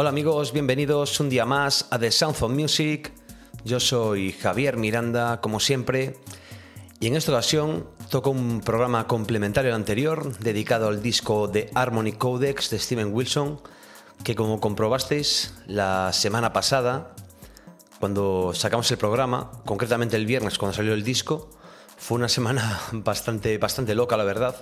Hola amigos, bienvenidos un día más a The Sound of Music. Yo soy Javier Miranda, como siempre, y en esta ocasión toco un programa complementario al anterior, dedicado al disco de Harmony Codex de Steven Wilson, que como comprobasteis la semana pasada, cuando sacamos el programa, concretamente el viernes cuando salió el disco, fue una semana bastante, bastante loca, la verdad,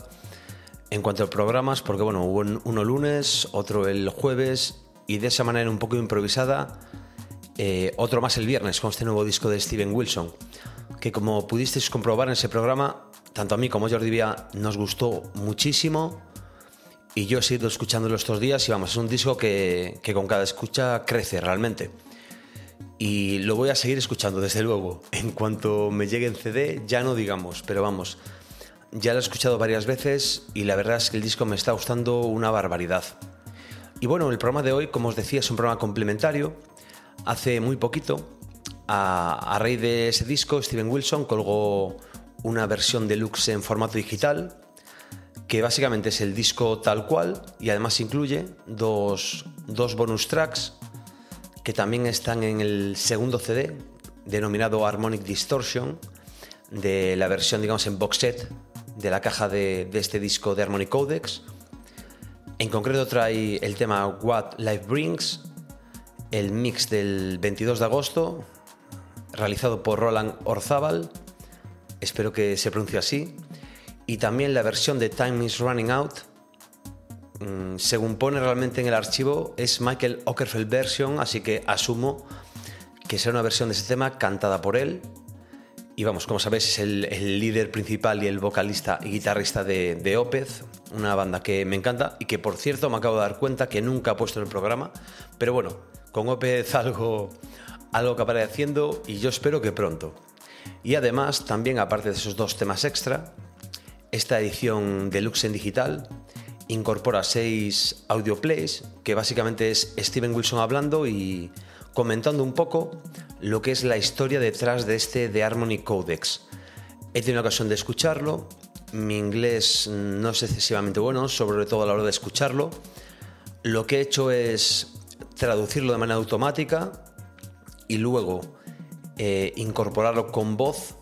en cuanto a programas, porque bueno, hubo uno lunes, otro el jueves, y de esa manera un poco improvisada, eh, otro más el viernes con este nuevo disco de Steven Wilson, que como pudisteis comprobar en ese programa, tanto a mí como a Jordi Vía nos gustó muchísimo y yo he seguido escuchándolo estos días y vamos, es un disco que, que con cada escucha crece realmente. Y lo voy a seguir escuchando, desde luego. En cuanto me llegue en CD, ya no digamos, pero vamos, ya lo he escuchado varias veces y la verdad es que el disco me está gustando una barbaridad. Y bueno, el programa de hoy, como os decía, es un programa complementario. Hace muy poquito, a, raíz de ese disco, Steven Wilson colgó una versión deluxe en formato digital, que básicamente es el disco tal cual y además incluye dos, dos bonus tracks que también están en el segundo CD, denominado Harmonic Distortion, de la versión, digamos, en box set de la caja de, de este disco de Harmonic Codex. En concreto trae el tema What Life Brings, el mix del 22 de agosto, realizado por Roland Orzábal, espero que se pronuncie así, y también la versión de Time is Running Out, mm, según pone realmente en el archivo, es Michael Ockerfeld version, así que asumo que será una versión de ese tema cantada por él. Y vamos, como sabéis, es el, líder principal y el vocalista y guitarrista de, de una banda que me encanta y que, por cierto, me acabo de dar cuenta que nunca he puesto en el programa. Pero bueno, con Opeth algo, algo que aparece haciendo y yo espero que pronto. Y además, también, aparte de esos dos temas extra, esta edición deluxe en digital incorpora seis audio plays, que básicamente es Steven Wilson hablando y comentando un poco lo que es la historia detrás de este The Harmony Codex. He tenido la ocasión de escucharlo, mi inglés no es excesivamente bueno, sobre todo a la hora de escucharlo. Lo que he hecho es traducirlo de manera automática y luego eh, incorporarlo con voz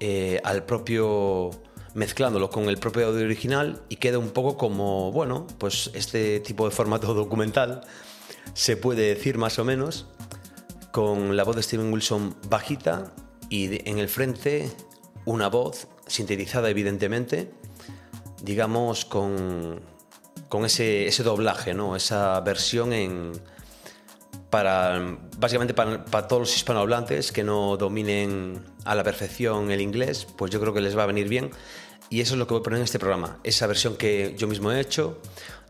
eh, al propio mezclándolo con el propio audio original y queda un poco como, bueno, pues este tipo de formato documental se puede decir más o menos con la voz de Steven Wilson bajita y en el frente una voz sintetizada evidentemente, digamos con, con ese, doblaje, ¿no? esa versión en, para, básicamente para, todos los hispanohablantes que no dominen a la perfección el inglés, pues yo creo que les va a venir bien. Y eso es lo que voy a poner en este programa, esa versión que yo mismo he hecho.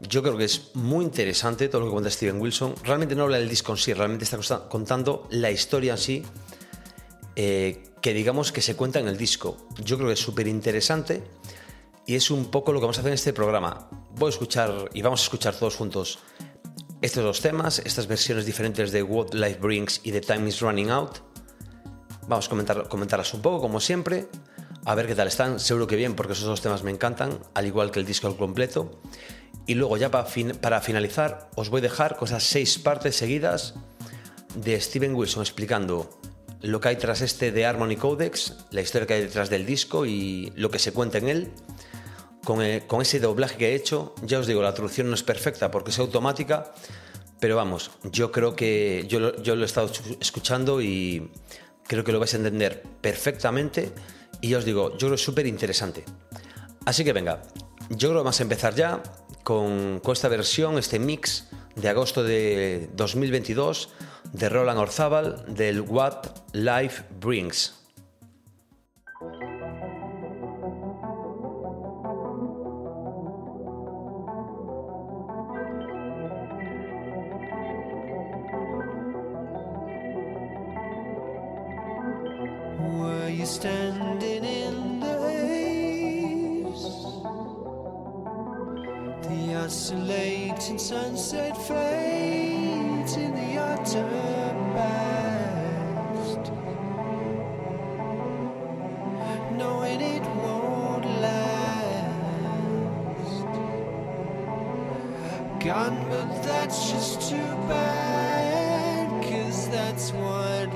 Yo creo que es muy interesante todo lo que cuenta Steven Wilson. Realmente no habla del disco en sí, realmente está contando la historia en sí, eh, que digamos que se cuenta en el disco. Yo creo que es súper interesante y es un poco lo que vamos a hacer en este programa. Voy a escuchar y vamos a escuchar todos juntos estos dos temas, estas versiones diferentes de What Life Brings y The Time is Running Out. Vamos a comentar, comentarlas un poco, como siempre. A ver qué tal están. Seguro que bien, porque esos dos temas me encantan, al igual que el disco al completo. Y luego, ya para, para finalizar, os voy a dejar con seis partes seguidas de Steven Wilson explicando lo que hay tras este de Harmony Codex, la historia que hay detrás del disco y lo que se cuenta en él. Con, ese doblaje que he hecho, ya os digo, la traducción no es perfecta porque es automática, pero vamos, yo creo que yo, lo- he estado escu- escuchando y creo que lo vais a entender perfectamente. Y ya os digo, yo creo que es súper interesante. Así que venga, yo creo que vamos a empezar ya con, con esta versión, este mix de agosto de 2022 de Roland Orzábal del What Life Brings. Standing in the haze? The oscillating sunset fades in the utter past, knowing it won't last. Gone, but that's just too bad, cause that's what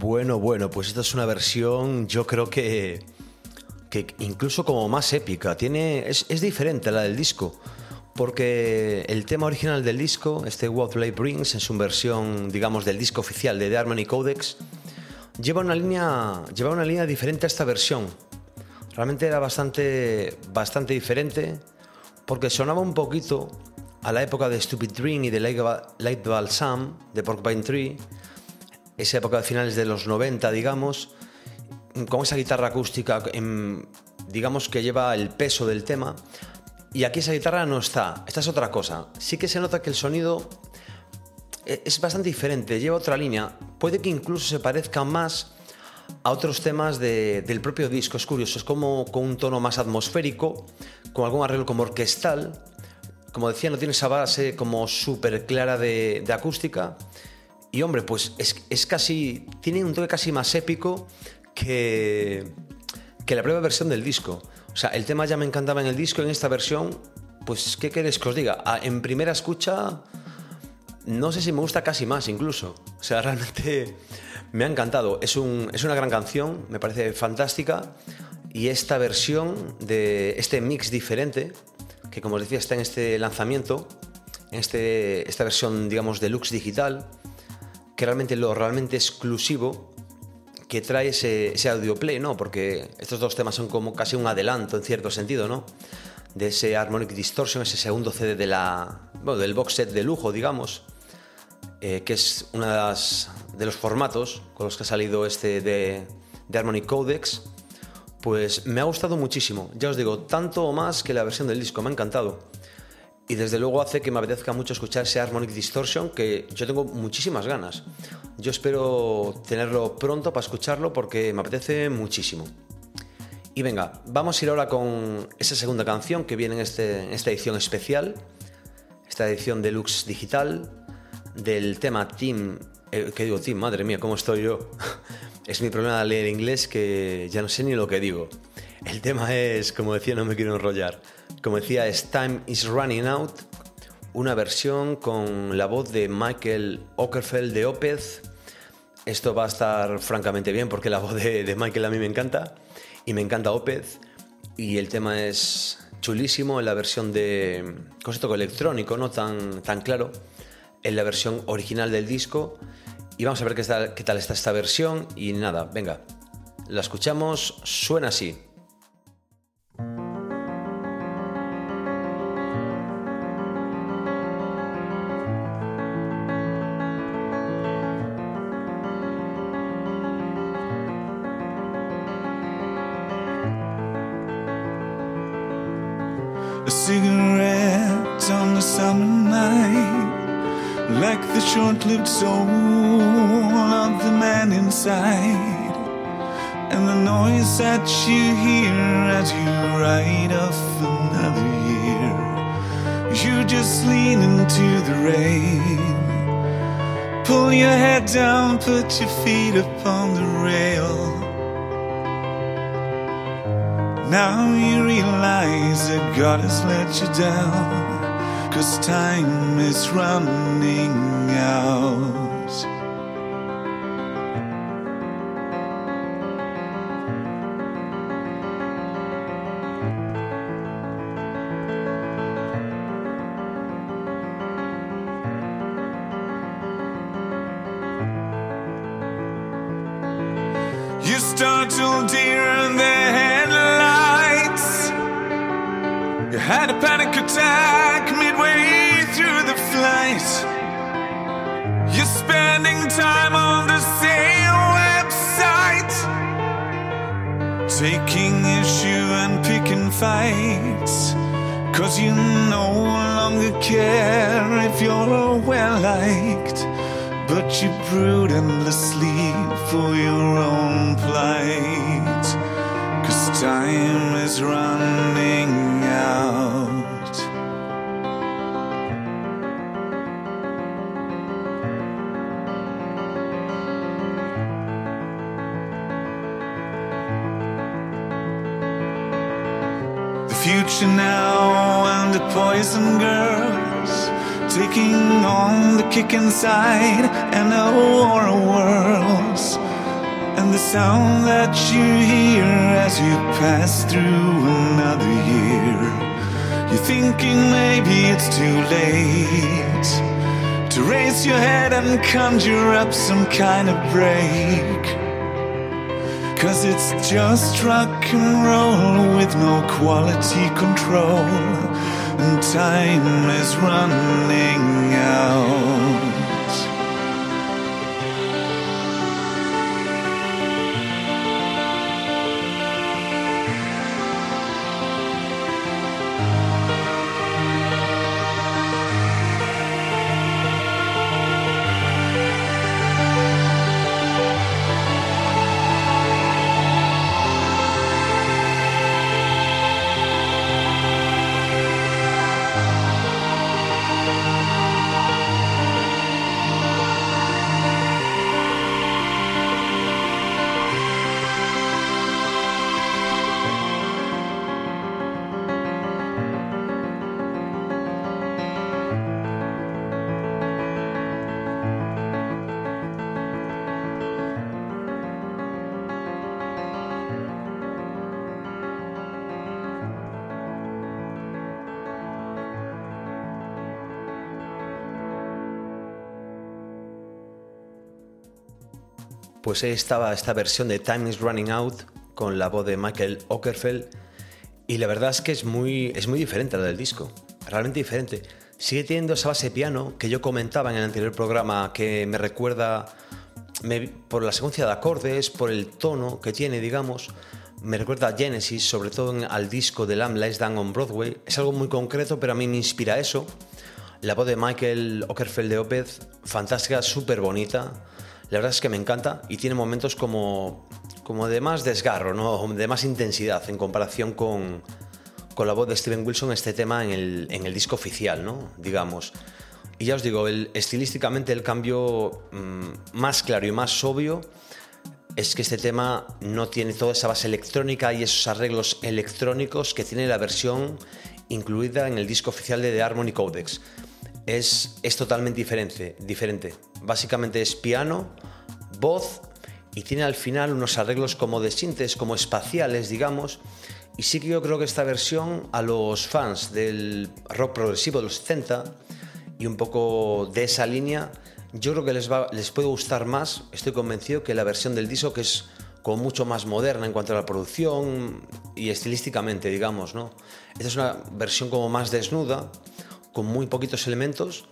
Bueno, bueno, pues esta es una versión, yo creo que, que incluso como más épica. Tiene, es, es diferente a la del disco, porque el tema original del disco, este What Life Brings, en su versión, digamos, del disco oficial de The Harmony Codex, lleva una línea, lleva una línea diferente a esta versión. Realmente era bastante, bastante diferente, porque sonaba un poquito a la época de Stupid Dream y de Light Ba- Light Balsam de Porcupine Tree, esa época de finales de los 90, digamos, con esa guitarra acústica, em, digamos que lleva el peso del tema. Y aquí esa guitarra no está, esta es otra cosa. Sí que se nota que el sonido e- es bastante diferente, lleva otra línea. Puede que incluso se parezca más a otros temas de- del propio disco. Es curioso, es como con un tono más atmosférico, con algún arreglo como orquestal. Como decía, no tiene esa base como súper clara de, de acústica. Y hombre, pues es, es casi. Tiene un toque casi más épico que, que la propia versión del disco. O sea, el tema ya me encantaba en el disco, en esta versión, pues, ¿qué queréis que os diga? Ah, En primera escucha, no sé si me gusta casi más incluso. O sea, realmente me ha encantado. Es, un- es una gran canción, me parece fantástica. Y esta versión de este mix diferente, que como os decía está en este lanzamiento, en este, esta versión, digamos, deluxe digital, que realmente lo realmente exclusivo que trae ese, ese audioplay, ¿no? Porque estos dos temas son como casi un adelanto en cierto sentido, ¿no? De ese Harmonic Distortion, ese segundo CD de la, del box set de lujo, digamos, eh, que es uno de, los formatos con los que ha salido este de Harmonic Codex, pues me ha gustado muchísimo. Ya os digo, tanto o más que la versión del disco, me ha encantado. Y desde luego hace que me apetezca mucho escuchar ese Harmonic Distortion que yo tengo muchísimas ganas. Yo espero tenerlo pronto para escucharlo porque me apetece muchísimo. Y venga, vamos a ir ahora con esa segunda canción que viene en, este- esta edición especial, esta edición deluxe digital del tema Team. Eh, ¿Qué digo Team? Madre mía, ¿cómo estoy yo? es mi problema de leer inglés que ya no sé ni lo que digo. El tema es, como decía, no me quiero enrollar. Como decía, es Time is Running Out, una versión con la voz de Michael Ockerfeld de Opeth. Esto va a estar francamente bien porque la voz de, Michael a mí me encanta y me encanta Opeth. Y el tema es chulísimo en la versión de concepto electrónico, no tan, tan claro, en la versión original del disco. Y vamos a ver qué, está- qué tal está esta versión. Y nada, venga, la escuchamos, suena así. Lived soul of the man inside, and the noise that you hear as you ride off another year. You just lean into the rain, pull your head down, put your feet upon the rail. Now you realize that God has let you down, cause time is running out. Fights. Cause you no longer care if you're well liked. But you brood endlessly for your own plight. Cause time is running and the girls taking on the kick inside and a war of. And the sound that you hear as you pass through another year. You're thinking maybe it's too late to raise your head and conjure up some kind of break. Cause it's just rock and roll with no quality control. Time is running out. Pues ahí estaba esta versión de Time is Running Out con la voz de Michael Ockerfeld y la verdad es que es muy, es muy diferente a la del disco, realmente diferente. Sigue teniendo esa base piano que yo comentaba en el anterior programa que me recuerda por la secuencia de acordes, por el tono que tiene, digamos, me recuerda a Genesis, sobre todo en- al disco de Lamb Lies Down on Broadway. Es algo muy concreto, pero a mí me inspira eso. La voz de Michael Ockerfeld de Opeth, fantástica, súper bonita. La verdad es que me encanta y tiene momentos como, como de más desgarro, ¿no? de más intensidad en comparación con, con la voz de Steven Wilson este tema en el, en el disco oficial, ¿no? digamos. Y ya os digo, estilísticamente el cambio mm, más claro y más obvio es que este tema no tiene toda esa base electrónica y esos arreglos electrónicos que tiene la versión incluida en el disco oficial de The Harmony Codex. Es, es totalmente diferente, diferente. Básicamente es piano, voz y tiene al final unos arreglos como de sintes, como espaciales, digamos. Y sí que yo creo que esta versión a los fans del rock progresivo de los 70 y un poco de esa línea, yo creo que les, va, les puede gustar más, estoy convencido, que la versión del disco que es como mucho más moderna en cuanto a la producción y estilísticamente, digamos, ¿no? Esta es una versión como más desnuda, con muy poquitos elementos,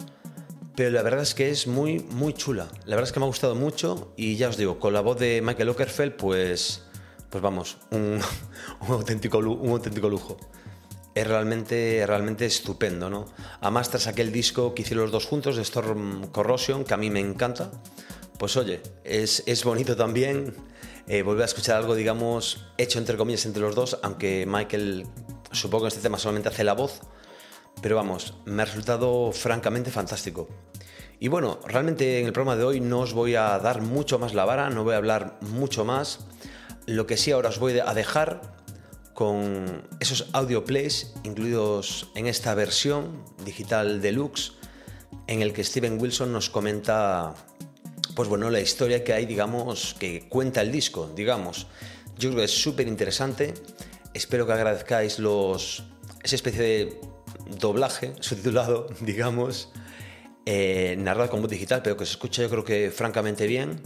pero la verdad es que es muy, muy chula. La verdad es que me ha gustado mucho y ya os digo, con la voz de Michael Ockerfeld, pues, pues vamos, un, auténtico, un auténtico lujo. Es realmente, realmente estupendo, ¿no? Además, tras aquel disco que hicieron los dos juntos, de Storm Corrosion, que a mí me encanta, pues oye, es, es bonito también eh, volver a escuchar algo, digamos, hecho entre comillas entre los dos, aunque Michael, supongo que en este tema solamente hace la voz, pero vamos, me ha resultado francamente fantástico. Y bueno, realmente en el programa de hoy no os voy a dar mucho más la vara, no voy a hablar mucho más. Lo que sí ahora os voy a dejar con esos audio plays incluidos en esta versión digital deluxe en el que Steven Wilson nos comenta pues bueno, la historia que hay, digamos, que cuenta el disco, digamos. Yo creo que es súper interesante. Espero que agradezcáis los, esa especie de doblaje subtitulado, digamos, eh, narrado con voz digital, pero que se escucha yo creo que francamente bien.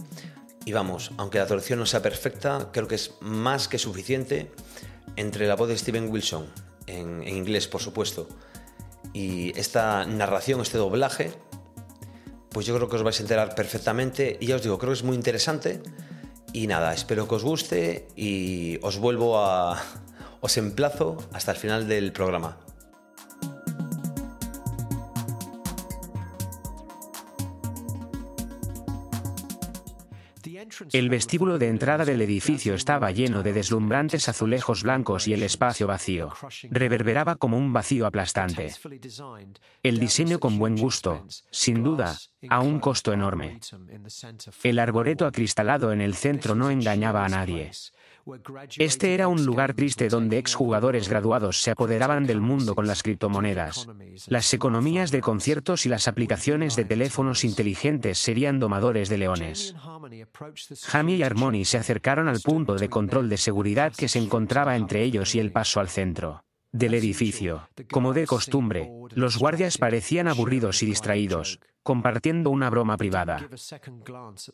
Y vamos, aunque la traducción no sea perfecta, creo que es más que suficiente entre la voz de Steven Wilson, en, en inglés por supuesto, y esta narración, este doblaje, pues yo creo que os vais a enterar perfectamente. Y ya os digo, creo que es muy interesante. Y nada, espero que os guste y os vuelvo a... os emplazo hasta el final del programa. El vestíbulo de entrada del edificio estaba lleno de deslumbrantes azulejos blancos y el espacio vacío. Reverberaba como un vacío aplastante. El diseño con buen gusto, sin duda, a un costo enorme. El arboreto acristalado en el centro no engañaba a nadie. Este era un lugar triste donde exjugadores graduados se apoderaban del mundo con las criptomonedas. Las economías de conciertos y las aplicaciones de teléfonos inteligentes serían domadores de leones. Jamie y Harmony se acercaron al punto de control de seguridad que se encontraba entre ellos y el paso al centro del edificio. Como de costumbre, los guardias parecían aburridos y distraídos, compartiendo una broma privada.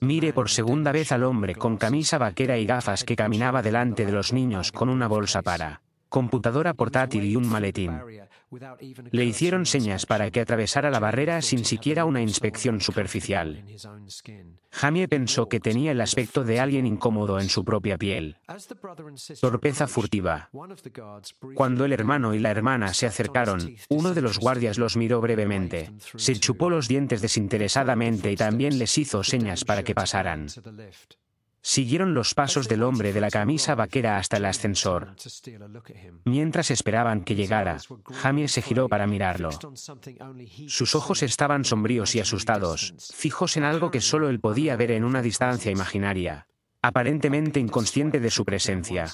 Mire por segunda vez al hombre con camisa vaquera y gafas que caminaba delante de los niños con una bolsa para computadora portátil y un maletín. Le hicieron señas para que atravesara la barrera sin siquiera una inspección superficial. Jamie pensó que tenía el aspecto de alguien incómodo en su propia piel. Torpeza furtiva. Cuando el hermano y la hermana se acercaron, uno de los guardias los miró brevemente, se chupó los dientes desinteresadamente y también les hizo señas para que pasaran. Siguieron los pasos del hombre de la camisa vaquera hasta el ascensor. Mientras esperaban que llegara, Jamie se giró para mirarlo. Sus ojos estaban sombríos y asustados, fijos en algo que solo él podía ver en una distancia imaginaria, aparentemente inconsciente de su presencia.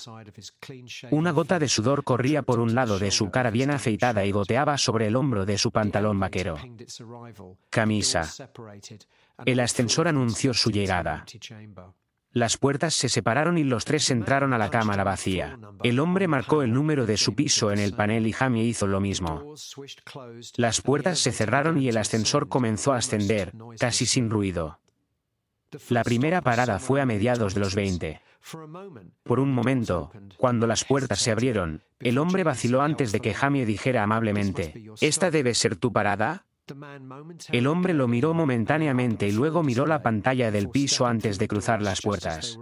Una gota de sudor corría por un lado de su cara bien afeitada y goteaba sobre el hombro de su pantalón vaquero. Camisa. El ascensor anunció su llegada. Las puertas se separaron y los tres entraron a la cámara vacía. El hombre marcó el número de su piso en el panel y Jamie hizo lo mismo. Las puertas se cerraron y el ascensor comenzó a ascender, casi sin ruido. La primera parada fue a mediados de los 20. Por un momento, cuando las puertas se abrieron, el hombre vaciló antes de que Jamie dijera amablemente, ¿Esta debe ser tu parada? El hombre lo miró momentáneamente y luego miró la pantalla del piso antes de cruzar las puertas.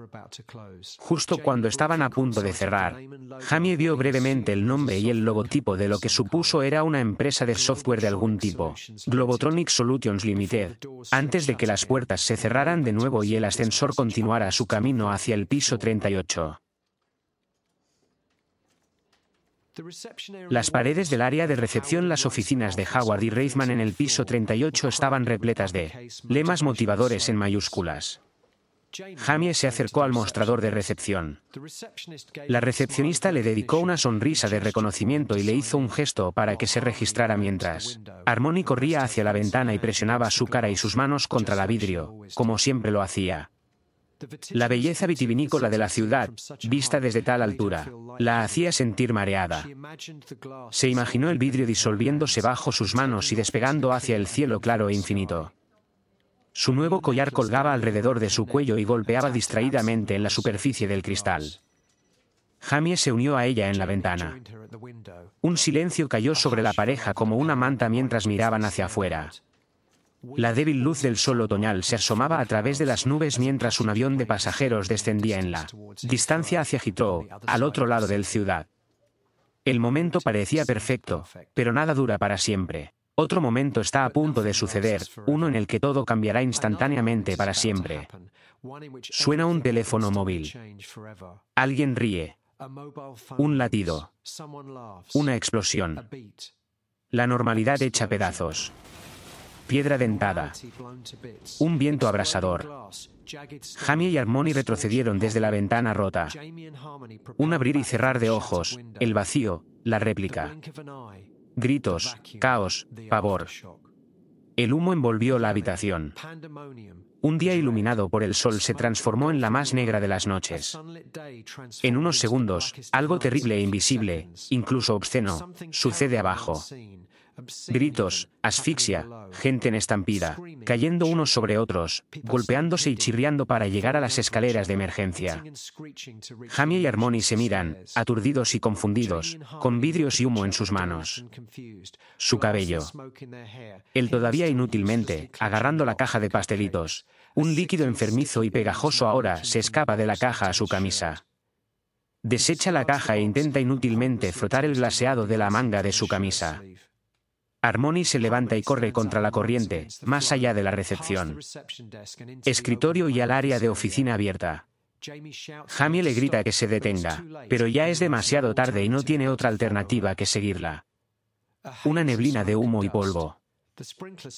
Justo cuando estaban a punto de cerrar, Jamie vio brevemente el nombre y el logotipo de lo que supuso era una empresa de software de algún tipo, Globotronic Solutions Limited, antes de que las puertas se cerraran de nuevo y el ascensor continuara su camino hacia el piso 38. Las paredes del área de recepción, las oficinas de Howard y Reithman en el piso 38 estaban repletas de lemas motivadores en mayúsculas. Jamie se acercó al mostrador de recepción. La recepcionista le dedicó una sonrisa de reconocimiento y le hizo un gesto para que se registrara mientras Harmony corría hacia la ventana y presionaba su cara y sus manos contra la vidrio, como siempre lo hacía. La belleza vitivinícola de la ciudad, vista desde tal altura, la hacía sentir mareada. Se imaginó el vidrio disolviéndose bajo sus manos y despegando hacia el cielo claro e infinito. Su nuevo collar colgaba alrededor de su cuello y golpeaba distraídamente en la superficie del cristal. Jamie se unió a ella en la ventana. Un silencio cayó sobre la pareja como una manta mientras miraban hacia afuera. La débil luz del sol otoñal se asomaba a través de las nubes mientras un avión de pasajeros descendía en la distancia hacia Heathrow, al otro lado del ciudad. El momento parecía perfecto, pero nada dura para siempre. Otro momento está a punto de suceder, uno en el que todo cambiará instantáneamente para siempre. Suena un teléfono móvil. Alguien ríe. Un latido. Una explosión. La normalidad hecha pedazos. Piedra dentada. Un viento abrasador. Jamie y Harmony retrocedieron desde la ventana rota. Un abrir y cerrar de ojos, el vacío, la réplica. Gritos, caos, pavor. El humo envolvió la habitación. Un día iluminado por el sol se transformó en la más negra de las noches. En unos segundos, algo terrible e invisible, incluso obsceno, sucede abajo. Gritos, asfixia, gente en estampida, cayendo unos sobre otros, golpeándose y chirriando para llegar a las escaleras de emergencia. Jamie y Harmony se miran, aturdidos y confundidos, con vidrios y humo en sus manos. Su cabello. Él todavía inútilmente, agarrando la caja de pastelitos. Un líquido enfermizo y pegajoso ahora se escapa de la caja a su camisa. Desecha la caja e intenta inútilmente frotar el glaseado de la manga de su camisa. Harmony se levanta y corre contra la corriente, más allá de la recepción. Escritorio y al área de oficina abierta. Jamie le grita que se detenga, pero ya es demasiado tarde y no tiene otra alternativa que seguirla. Una neblina de humo y polvo.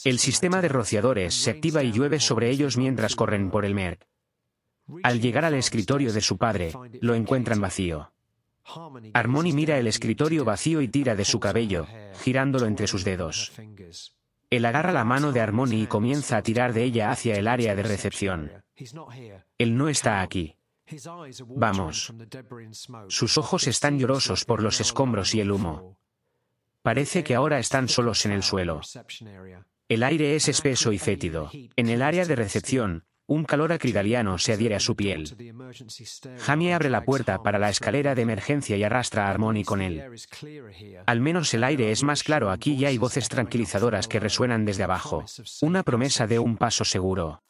El sistema de rociadores se activa y llueve sobre ellos mientras corren por el Merck. Al llegar al escritorio de su padre, lo encuentran vacío. Harmony mira el escritorio vacío y tira de su cabello, girándolo entre sus dedos. Él agarra la mano de Harmony y comienza a tirar de ella hacia el área de recepción. Él no está aquí. Vamos. Sus ojos están llorosos por los escombros y el humo. Parece que ahora están solos en el suelo. El aire es espeso y fétido. En el área de recepción, un calor acridaliano se adhiere a su piel. Jamie abre la puerta para la escalera de emergencia y arrastra a Harmony con él. Al menos el aire es más claro aquí y hay voces tranquilizadoras que resuenan desde abajo. Una promesa de un paso seguro.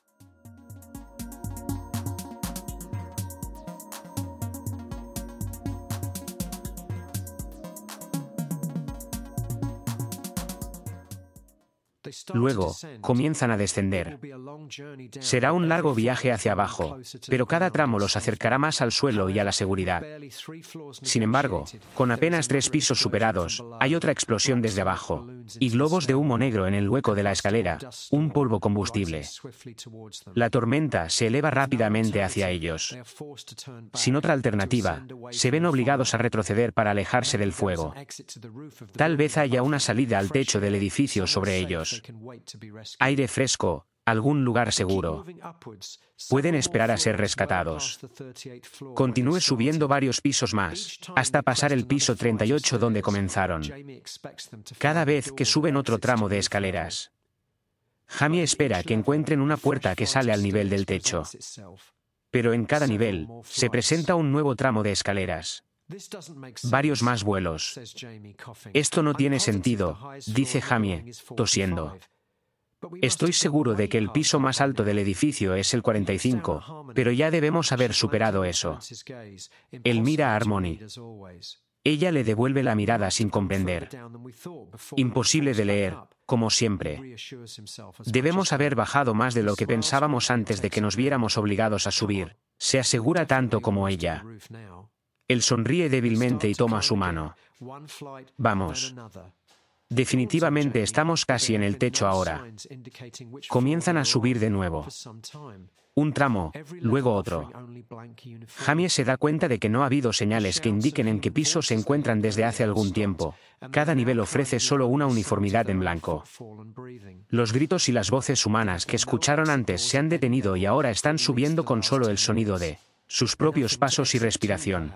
Luego, comienzan a descender. Será un largo viaje hacia abajo, pero cada tramo los acercará más al suelo y a la seguridad. Sin embargo, con apenas tres pisos superados, hay otra explosión desde abajo, y globos de humo negro en el hueco de la escalera, un polvo combustible. La tormenta se eleva rápidamente hacia ellos. Sin otra alternativa, se ven obligados a retroceder para alejarse del fuego. Tal vez haya una salida al techo del edificio sobre ellos. Aire fresco, algún lugar seguro. Pueden esperar a ser rescatados. Continúe subiendo varios pisos más, hasta pasar el piso 38 donde comenzaron. Cada vez que suben otro tramo de escaleras. Jamie espera que encuentren una puerta que sale al nivel del techo. Pero en cada nivel, se presenta un nuevo tramo de escaleras. Varios más vuelos. Esto no tiene sentido, dice Jamie, tosiendo. Estoy seguro de que el piso más alto del edificio es el 45, pero ya debemos haber superado eso. Él mira a Harmony. Ella le devuelve la mirada sin comprender. Imposible de leer, como siempre. Debemos haber bajado más de lo que pensábamos antes de que nos viéramos obligados a subir. Se asegura tanto como ella. Él sonríe débilmente y toma su mano. Vamos. Definitivamente estamos casi en el techo ahora. Comienzan a subir de nuevo. Un tramo, luego otro. Jamie se da cuenta de que no ha habido señales que indiquen en qué piso se encuentran desde hace algún tiempo. Cada nivel ofrece solo una uniformidad en blanco. Los gritos y las voces humanas que escucharon antes se han detenido y ahora están subiendo con solo el sonido de sus propios pasos y respiración.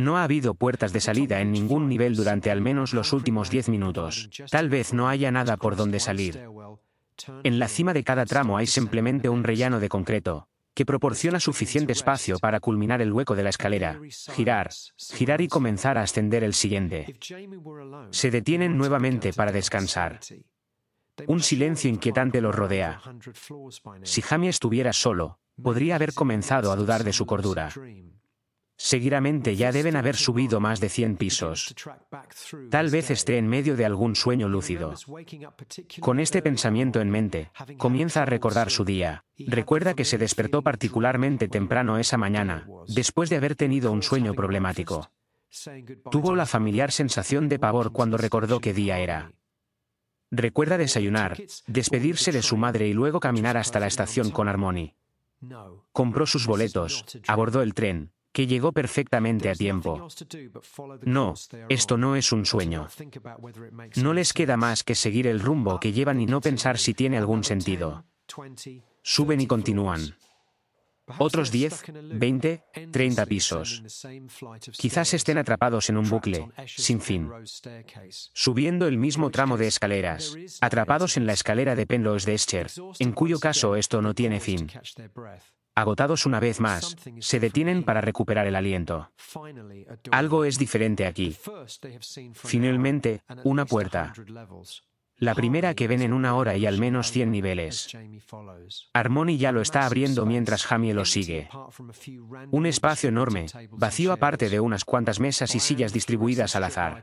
No ha habido puertas de salida en ningún nivel durante al menos los últimos 10 minutos. Tal vez no haya nada por donde salir. En la cima de cada tramo hay simplemente un rellano de concreto, que proporciona suficiente espacio para culminar el hueco de la escalera, girar, girar y comenzar a ascender el siguiente. Se detienen nuevamente para descansar. Un silencio inquietante los rodea. Si Jamie estuviera solo, podría haber comenzado a dudar de su cordura. Seguidamente ya deben haber subido más de 100 pisos. Tal vez esté en medio de algún sueño lúcido. Con este pensamiento en mente, comienza a recordar su día. Recuerda que se despertó particularmente temprano esa mañana, después de haber tenido un sueño problemático. Tuvo la familiar sensación de pavor cuando recordó qué día era. Recuerda desayunar, despedirse de su madre y luego caminar hasta la estación con Harmony. Compró sus boletos, abordó el tren, que llegó perfectamente a tiempo. No, esto no es un sueño. No les queda más que seguir el rumbo que llevan y no pensar si tiene algún sentido. Suben y continúan. Otros 10, 20, 30 pisos. Quizás estén atrapados en un bucle, sin fin. Subiendo el mismo tramo de escaleras, atrapados en la escalera de Penrose de Escher, en cuyo caso esto no tiene fin. Agotados una vez más, se detienen para recuperar el aliento. Algo es diferente aquí. Finalmente, una puerta. La primera que ven en una hora y al menos 100 niveles. Harmony ya lo está abriendo mientras Jamie lo sigue. Un espacio enorme, vacío aparte de unas cuantas mesas y sillas distribuidas al azar.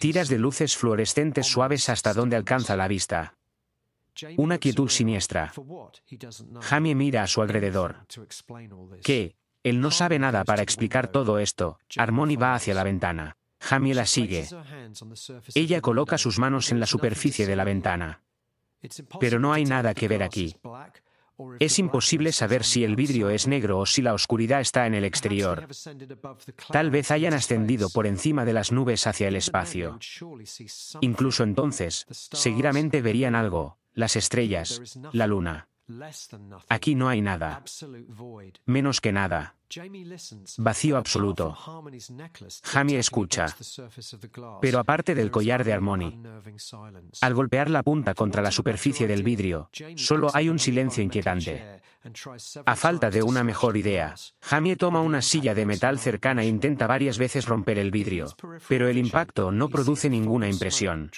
Tiras de luces fluorescentes suaves hasta donde alcanza la vista. Una quietud siniestra. Jamie mira a su alrededor. ¿Qué? Él no sabe nada para explicar todo esto. Harmony va hacia la ventana. Jamie la sigue. Ella coloca sus manos en la superficie de la ventana. Pero no hay nada que ver aquí. Es imposible saber si el vidrio es negro o si la oscuridad está en el exterior. Tal vez hayan ascendido por encima de las nubes hacia el espacio. Incluso entonces, seguramente verían algo, las estrellas, la luna. Aquí no hay nada. Menos que nada. Vacío absoluto. Jamie escucha. Pero aparte del collar de Harmony, al golpear la punta contra la superficie del vidrio, solo hay un silencio inquietante. A falta de una mejor idea, Jamie toma una silla de metal cercana e intenta varias veces romper el vidrio, pero el impacto no produce ninguna impresión.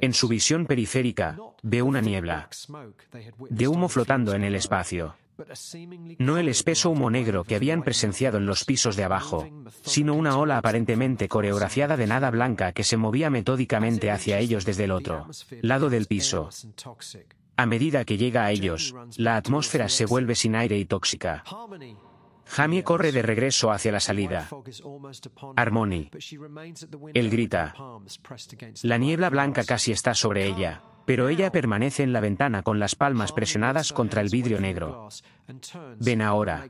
En su visión periférica, ve una niebla de humo flotando en el espacio. No el espeso humo negro que habían presenciado en los pisos de abajo, sino una ola aparentemente coreografiada de nada blanca que se movía metódicamente hacia ellos desde el otro lado del piso. A medida que llega a ellos, la atmósfera se vuelve sin aire y tóxica. Jamie corre de regreso hacia la salida. Harmony. Él grita. La niebla blanca casi está sobre ella, pero ella permanece en la ventana con las palmas presionadas contra el vidrio negro. Ven ahora.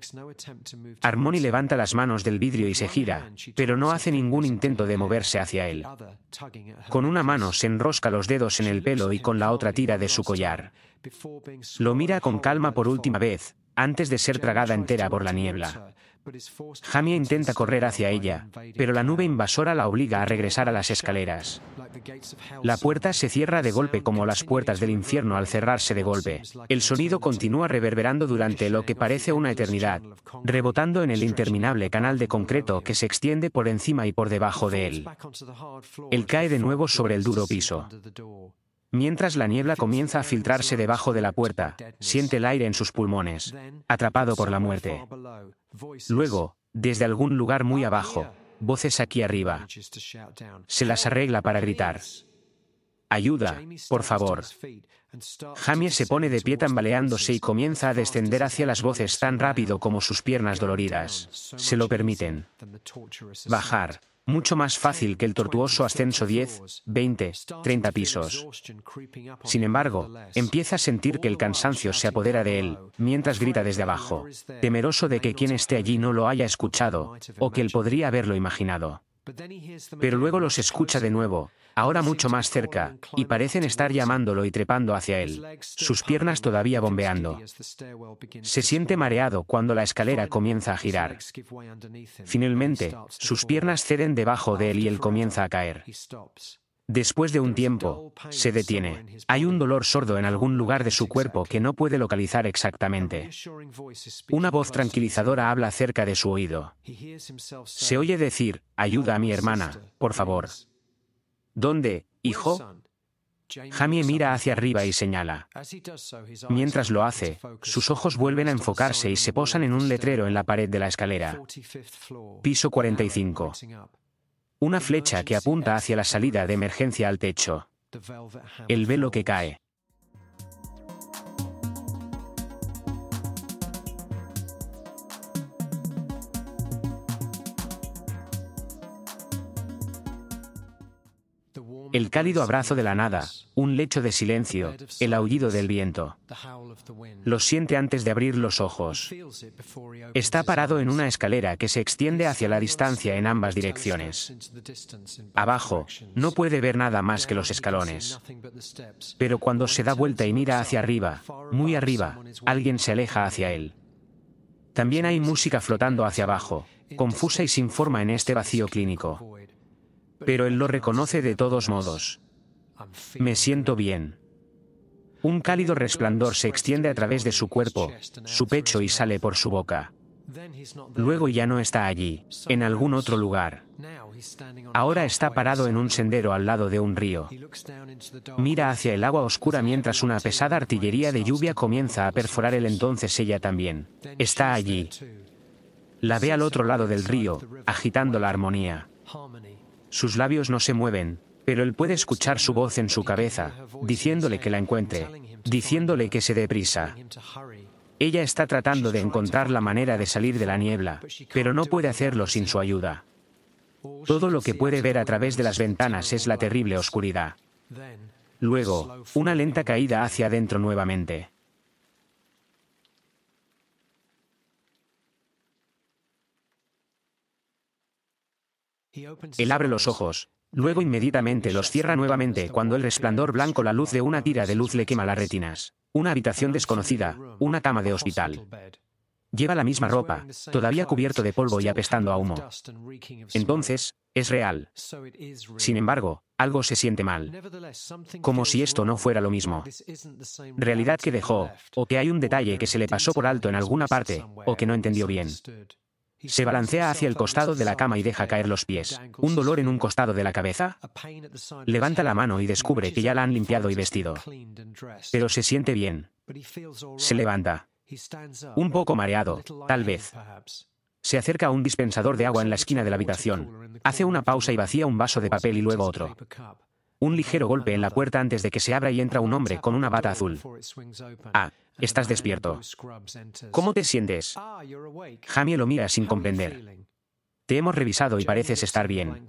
Harmony levanta las manos del vidrio y se gira, pero no hace ningún intento de moverse hacia él. Con una mano se enrosca los dedos en el pelo y con la otra tira de su collar. Lo mira con calma por última vez, antes de ser tragada entera por la niebla. Jamie intenta correr hacia ella, pero la nube invasora la obliga a regresar a las escaleras. La puerta se cierra de golpe como las puertas del infierno al cerrarse de golpe. El sonido continúa reverberando durante lo que parece una eternidad, rebotando en el interminable canal de concreto que se extiende por encima y por debajo de él. Él cae de nuevo sobre el duro piso. Mientras la niebla comienza a filtrarse debajo de la puerta, siente el aire en sus pulmones, atrapado por la muerte. Luego, desde algún lugar muy abajo, voces aquí arriba. Se las arregla para gritar. Ayuda, por favor. Jamie se pone de pie tambaleándose y comienza a descender hacia las voces tan rápido como sus piernas doloridas. Se lo permiten. Bajar. Mucho más fácil que el tortuoso ascenso 10, 20, 30 pisos. Sin embargo, empieza a sentir que el cansancio se apodera de él, mientras grita desde abajo, temeroso de que quien esté allí no lo haya escuchado, o que él podría haberlo imaginado. Pero luego los escucha de nuevo, ahora mucho más cerca, y parecen estar llamándolo y trepando hacia él, sus piernas todavía bombeando. Se siente mareado cuando la escalera comienza a girar. Finalmente, sus piernas ceden debajo de él y él comienza a caer. Después de un tiempo, se detiene. Hay un dolor sordo en algún lugar de su cuerpo que no puede localizar exactamente. Una voz tranquilizadora habla cerca de su oído. Se oye decir, ayuda a mi hermana, por favor. ¿Dónde, hijo? Jamie mira hacia arriba y señala. Mientras lo hace, sus ojos vuelven a enfocarse y se posan en un letrero en la pared de la escalera. Piso 45. Una flecha que apunta hacia la salida de emergencia al techo. El velo que cae. El cálido abrazo de la nada, un lecho de silencio, el aullido del viento. Lo siente antes de abrir los ojos. Está parado en una escalera que se extiende hacia la distancia en ambas direcciones. Abajo, no puede ver nada más que los escalones. Pero cuando se da vuelta y mira hacia arriba, muy arriba, alguien se aleja hacia él. También hay música flotando hacia abajo, confusa y sin forma en este vacío clínico. Pero él lo reconoce de todos modos. Me siento bien. Un cálido resplandor se extiende a través de su cuerpo, su pecho y sale por su boca. Luego ya no está allí, en algún otro lugar. Ahora está parado en un sendero al lado de un río. Mira hacia el agua oscura mientras una pesada artillería de lluvia comienza a perforar el entonces ella también. Está allí. La ve al otro lado del río, agitando la armonía. Sus labios no se mueven, pero él puede escuchar su voz en su cabeza, diciéndole que la encuentre, diciéndole que se dé prisa. Ella está tratando de encontrar la manera de salir de la niebla, pero no puede hacerlo sin su ayuda. Todo lo que puede ver a través de las ventanas es la terrible oscuridad. Luego, una lenta caída hacia adentro nuevamente. Él abre los ojos, luego inmediatamente los cierra nuevamente cuando el resplandor blanco la luz de una tira de luz le quema las retinas. Una habitación desconocida, una cama de hospital. Lleva la misma ropa, todavía cubierto de polvo y apestando a humo. Entonces, es real. Sin embargo, algo se siente mal. Como si esto no fuera lo mismo. Realidad que dejó, o que hay un detalle que se le pasó por alto en alguna parte, o que no entendió bien. Se balancea hacia el costado de la cama y deja caer los pies. ¿Un dolor en un costado de la cabeza? Levanta la mano y descubre que ya la han limpiado y vestido. Pero se siente bien. Se levanta. Un poco mareado, tal vez. Se acerca a un dispensador de agua en la esquina de la habitación. Hace una pausa y vacía un vaso de papel y luego otro. Un ligero golpe en la puerta antes de que se abra y entra un hombre con una bata azul. Ah, estás despierto. ¿Cómo te sientes? Jamie lo mira sin comprender. Te hemos revisado y pareces estar bien.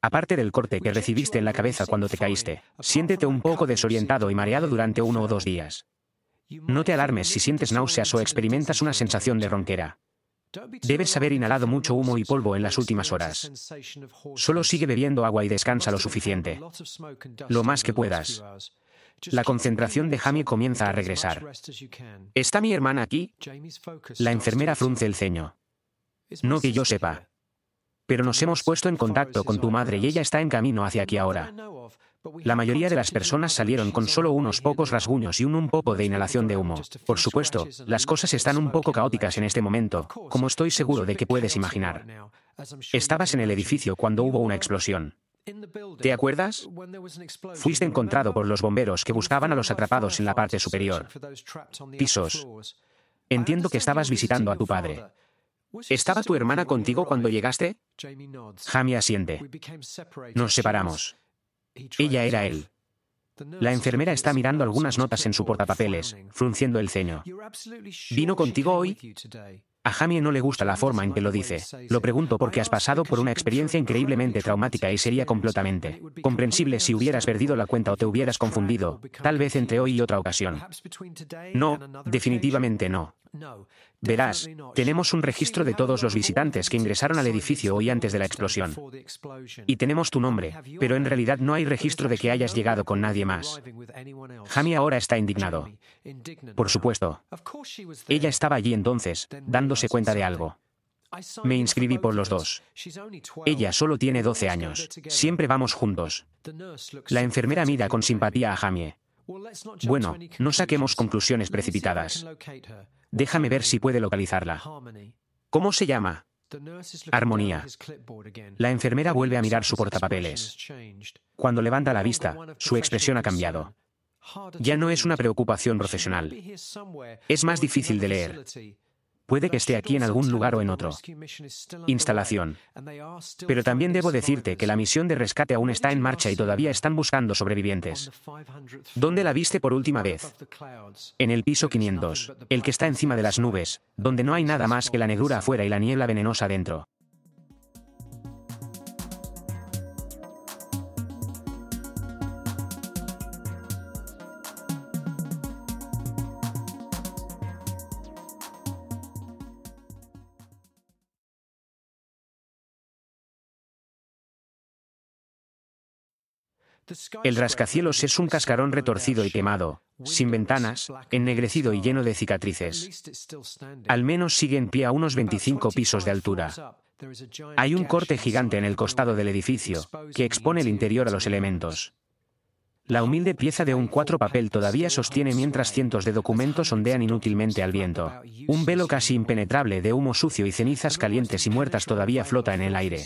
Aparte del corte que recibiste en la cabeza cuando te caíste, siéntete un poco desorientado y mareado durante uno o dos días. No te alarmes si sientes náuseas o experimentas una sensación de ronquera. Debes haber inhalado mucho humo y polvo en las últimas horas. Solo sigue bebiendo agua y descansa lo suficiente. Lo más que puedas. La concentración de Jamie comienza a regresar. ¿Está mi hermana aquí? La enfermera frunce el ceño. No que yo sepa. Pero nos hemos puesto en contacto con tu madre y ella está en camino hacia aquí ahora. La mayoría de las personas salieron con solo unos pocos rasguños y un, un poco de inhalación de humo. Por supuesto, las cosas están un poco caóticas en este momento, como estoy seguro de que puedes imaginar. Estabas en el edificio cuando hubo una explosión. ¿Te acuerdas? Fuiste encontrado por los bomberos que buscaban a los atrapados en la parte superior. Pisos. Entiendo que estabas visitando a tu padre. ¿Estaba tu hermana contigo cuando llegaste? Jamie asiente. Nos separamos. Ella era él. La enfermera está mirando algunas notas en su portapapeles, frunciendo el ceño. ¿Vino contigo hoy? A Jamie no le gusta la forma en que lo dice. Lo pregunto porque has pasado por una experiencia increíblemente traumática y sería completamente comprensible si hubieras perdido la cuenta o te hubieras confundido, tal vez entre hoy y otra ocasión. No, definitivamente no. Verás, tenemos un registro de todos los visitantes que ingresaron al edificio hoy antes de la explosión. Y tenemos tu nombre, pero en realidad no hay registro de que hayas llegado con nadie más. Jamie ahora está indignado. Por supuesto. Ella estaba allí entonces, dándose cuenta de algo. Me inscribí por los dos. Ella solo tiene 12 años. Siempre vamos juntos. La enfermera mira con simpatía a Jamie. Bueno, no saquemos conclusiones precipitadas. Déjame ver si puede localizarla. ¿Cómo se llama? Armonía. La enfermera vuelve a mirar su portapapeles. Cuando levanta la vista, su expresión ha cambiado. Ya no es una preocupación profesional. Es más difícil de leer. Puede que esté aquí en algún lugar o en otro. Instalación. Pero también debo decirte que la misión de rescate aún está en marcha y todavía están buscando sobrevivientes. ¿Dónde la viste por última vez? En el piso 500, el que está encima de las nubes, donde no hay nada más que la negrura afuera y la niebla venenosa dentro. El rascacielos es un cascarón retorcido y quemado, sin ventanas, ennegrecido y lleno de cicatrices. Al menos sigue en pie a unos 25 pisos de altura. Hay un corte gigante en el costado del edificio, que expone el interior a los elementos. La humilde pieza de un cuatro papel todavía sostiene mientras cientos de documentos ondean inútilmente al viento. Un velo casi impenetrable de humo sucio y cenizas calientes y muertas todavía flota en el aire.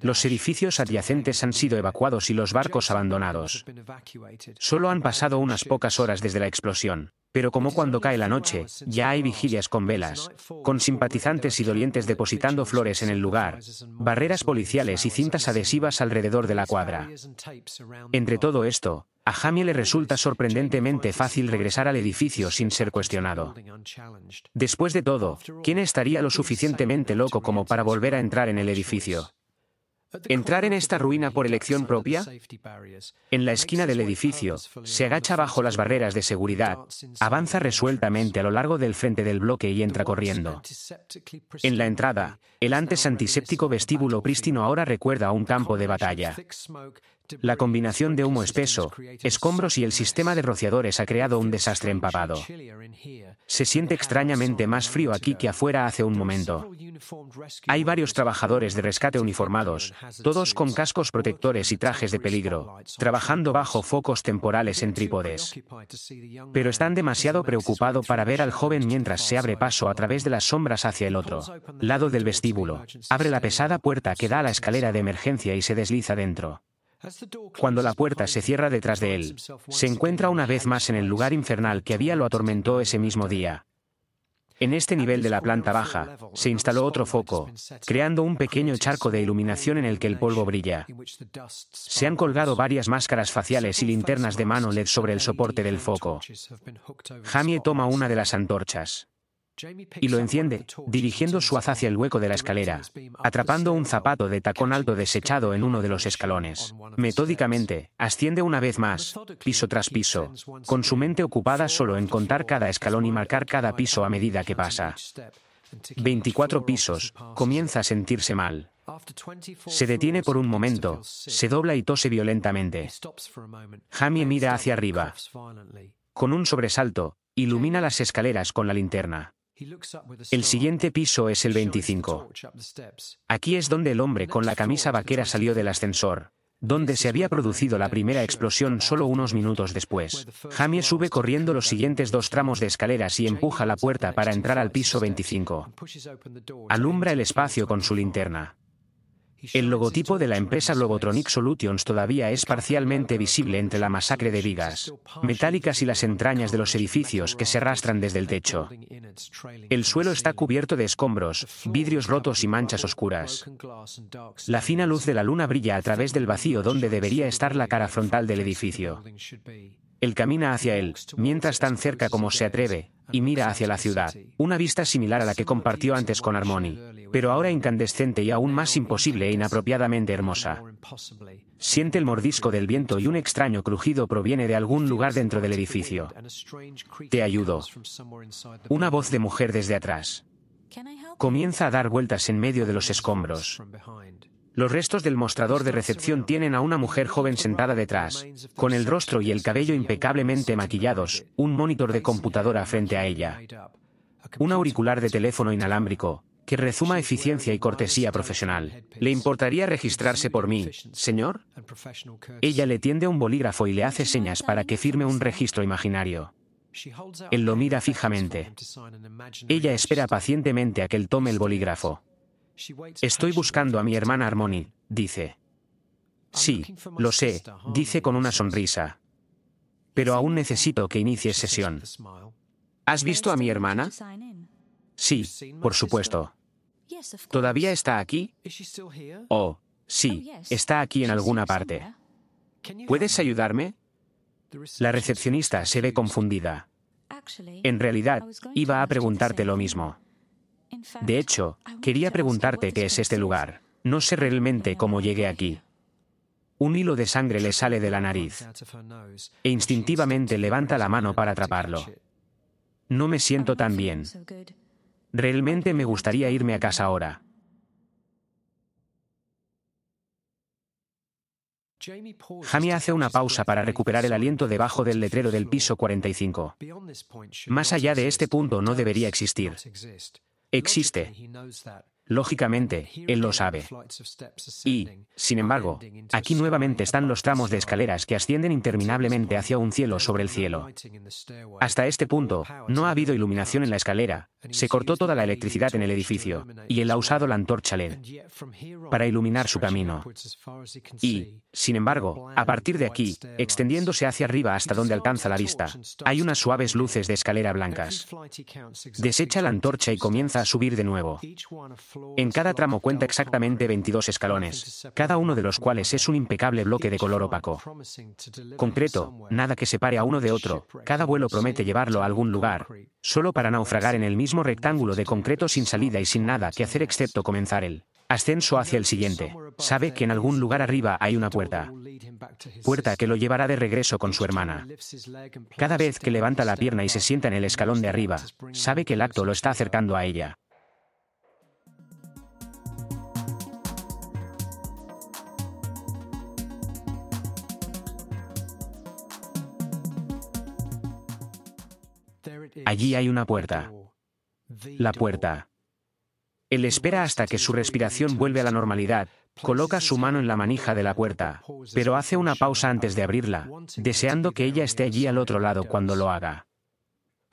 Los edificios adyacentes han sido evacuados y los barcos abandonados. Solo han pasado unas pocas horas desde la explosión. Pero como cuando cae la noche, ya hay vigilias con velas, con simpatizantes y dolientes depositando flores en el lugar, barreras policiales y cintas adhesivas alrededor de la cuadra. Entre todo esto, a Jamie le resulta sorprendentemente fácil regresar al edificio sin ser cuestionado. Después de todo, ¿quién estaría lo suficientemente loco como para volver a entrar en el edificio? ¿Entrar en esta ruina por elección propia? En la esquina del edificio, se agacha bajo las barreras de seguridad, avanza resueltamente a lo largo del frente del bloque y entra corriendo. En la entrada, el antes antiséptico vestíbulo prístino ahora recuerda a un campo de batalla. La combinación de humo espeso, escombros y el sistema de rociadores ha creado un desastre empapado. Se siente extrañamente más frío aquí que afuera hace un momento. Hay varios trabajadores de rescate uniformados, todos con cascos protectores y trajes de peligro, trabajando bajo focos temporales en trípodes. Pero están demasiado preocupados para ver al joven mientras se abre paso a través de las sombras hacia el otro lado del vestíbulo. Abre la pesada puerta que da a la escalera de emergencia y se desliza dentro. Cuando la puerta se cierra detrás de él, se encuentra una vez más en el lugar infernal que había lo atormentó ese mismo día. En este nivel de la planta baja, se instaló otro foco, creando un pequeño charco de iluminación en el que el polvo brilla. Se han colgado varias máscaras faciales y linternas de mano LED sobre el soporte del foco. Jamie toma una de las antorchas y lo enciende, dirigiendo su haz hacia el hueco de la escalera, atrapando un zapato de tacón alto desechado en uno de los escalones. Metódicamente, asciende una vez más, piso tras piso, con su mente ocupada solo en contar cada escalón y marcar cada piso a medida que pasa. 24 pisos, comienza a sentirse mal. Se detiene por un momento, se dobla y tose violentamente. Jamie mira hacia arriba. Con un sobresalto, ilumina las escaleras con la linterna. El siguiente piso es el 25. Aquí es donde el hombre con la camisa vaquera salió del ascensor, donde se había producido la primera explosión solo unos minutos después. Jamie sube corriendo los siguientes dos tramos de escaleras y empuja la puerta para entrar al piso 25. Alumbra el espacio con su linterna. El logotipo de la empresa Globotronic Solutions todavía es parcialmente visible entre la masacre de vigas metálicas y las entrañas de los edificios que se arrastran desde el techo. El suelo está cubierto de escombros, vidrios rotos y manchas oscuras. La fina luz de la luna brilla a través del vacío donde debería estar la cara frontal del edificio. Él camina hacia él, mientras tan cerca como se atreve, y mira hacia la ciudad. Una vista similar a la que compartió antes con Harmony, pero ahora incandescente y aún más imposible e inapropiadamente hermosa. Siente el mordisco del viento y un extraño crujido proviene de algún lugar dentro del edificio. Te ayudo. Una voz de mujer desde atrás. Comienza a dar vueltas en medio de los escombros. Los restos del mostrador de recepción tienen a una mujer joven sentada detrás, con el rostro y el cabello impecablemente maquillados, un monitor de computadora frente a ella. Un auricular de teléfono inalámbrico, que rezuma eficiencia y cortesía profesional. ¿Le importaría registrarse por mí, señor? Ella le tiende un bolígrafo y le hace señas para que firme un registro imaginario. Él lo mira fijamente. Ella espera pacientemente a que él tome el bolígrafo. Estoy buscando a mi hermana Harmony, dice. Sí, lo sé, dice con una sonrisa. Pero aún necesito que inicies sesión. ¿Has visto a mi hermana? Sí, por supuesto. ¿Todavía está aquí? Oh, sí, está aquí en alguna parte. ¿Puedes ayudarme? La recepcionista se ve confundida. En realidad, iba a preguntarte lo mismo. De hecho, quería preguntarte qué es este lugar. No sé realmente cómo llegué aquí. Un hilo de sangre le sale de la nariz e instintivamente levanta la mano para atraparlo. No me siento tan bien. Realmente me gustaría irme a casa ahora. Jamie hace una pausa para recuperar el aliento debajo del letrero del piso 45. Más allá de este punto no debería existir. Existe. Lógicamente, él lo sabe. Y, sin embargo, aquí nuevamente están los tramos de escaleras que ascienden interminablemente hacia un cielo sobre el cielo. Hasta este punto, no ha habido iluminación en la escalera, se cortó toda la electricidad en el edificio, y él ha usado la antorcha LED para iluminar su camino. Y, sin embargo, a partir de aquí, extendiéndose hacia arriba hasta donde alcanza la vista, hay unas suaves luces de escalera blancas. Desecha la antorcha y comienza a subir de nuevo. En cada tramo cuenta exactamente 22 escalones, cada uno de los cuales es un impecable bloque de color opaco. Concreto, nada que separe a uno de otro, cada vuelo promete llevarlo a algún lugar, solo para naufragar en el mismo rectángulo de concreto sin salida y sin nada que hacer excepto comenzar el ascenso hacia el siguiente. Sabe que en algún lugar arriba hay una puerta. Puerta que lo llevará de regreso con su hermana. Cada vez que levanta la pierna y se sienta en el escalón de arriba, sabe que el acto lo está acercando a ella. Allí hay una puerta. La puerta. Él espera hasta que su respiración vuelve a la normalidad, coloca su mano en la manija de la puerta, pero hace una pausa antes de abrirla, deseando que ella esté allí al otro lado cuando lo haga.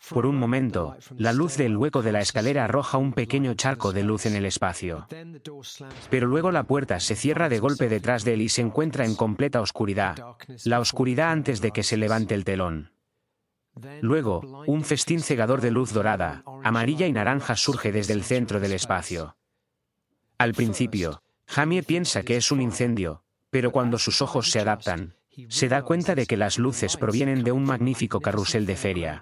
Por un momento, la luz del hueco de la escalera arroja un pequeño charco de luz en el espacio. Pero luego la puerta se cierra de golpe detrás de él y se encuentra en completa oscuridad, la oscuridad antes de que se levante el telón. Luego, un festín cegador de luz dorada, amarilla y naranja surge desde el centro del espacio. Al principio, Jamie piensa que es un incendio, pero cuando sus ojos se adaptan, se da cuenta de que las luces provienen de un magnífico carrusel de feria.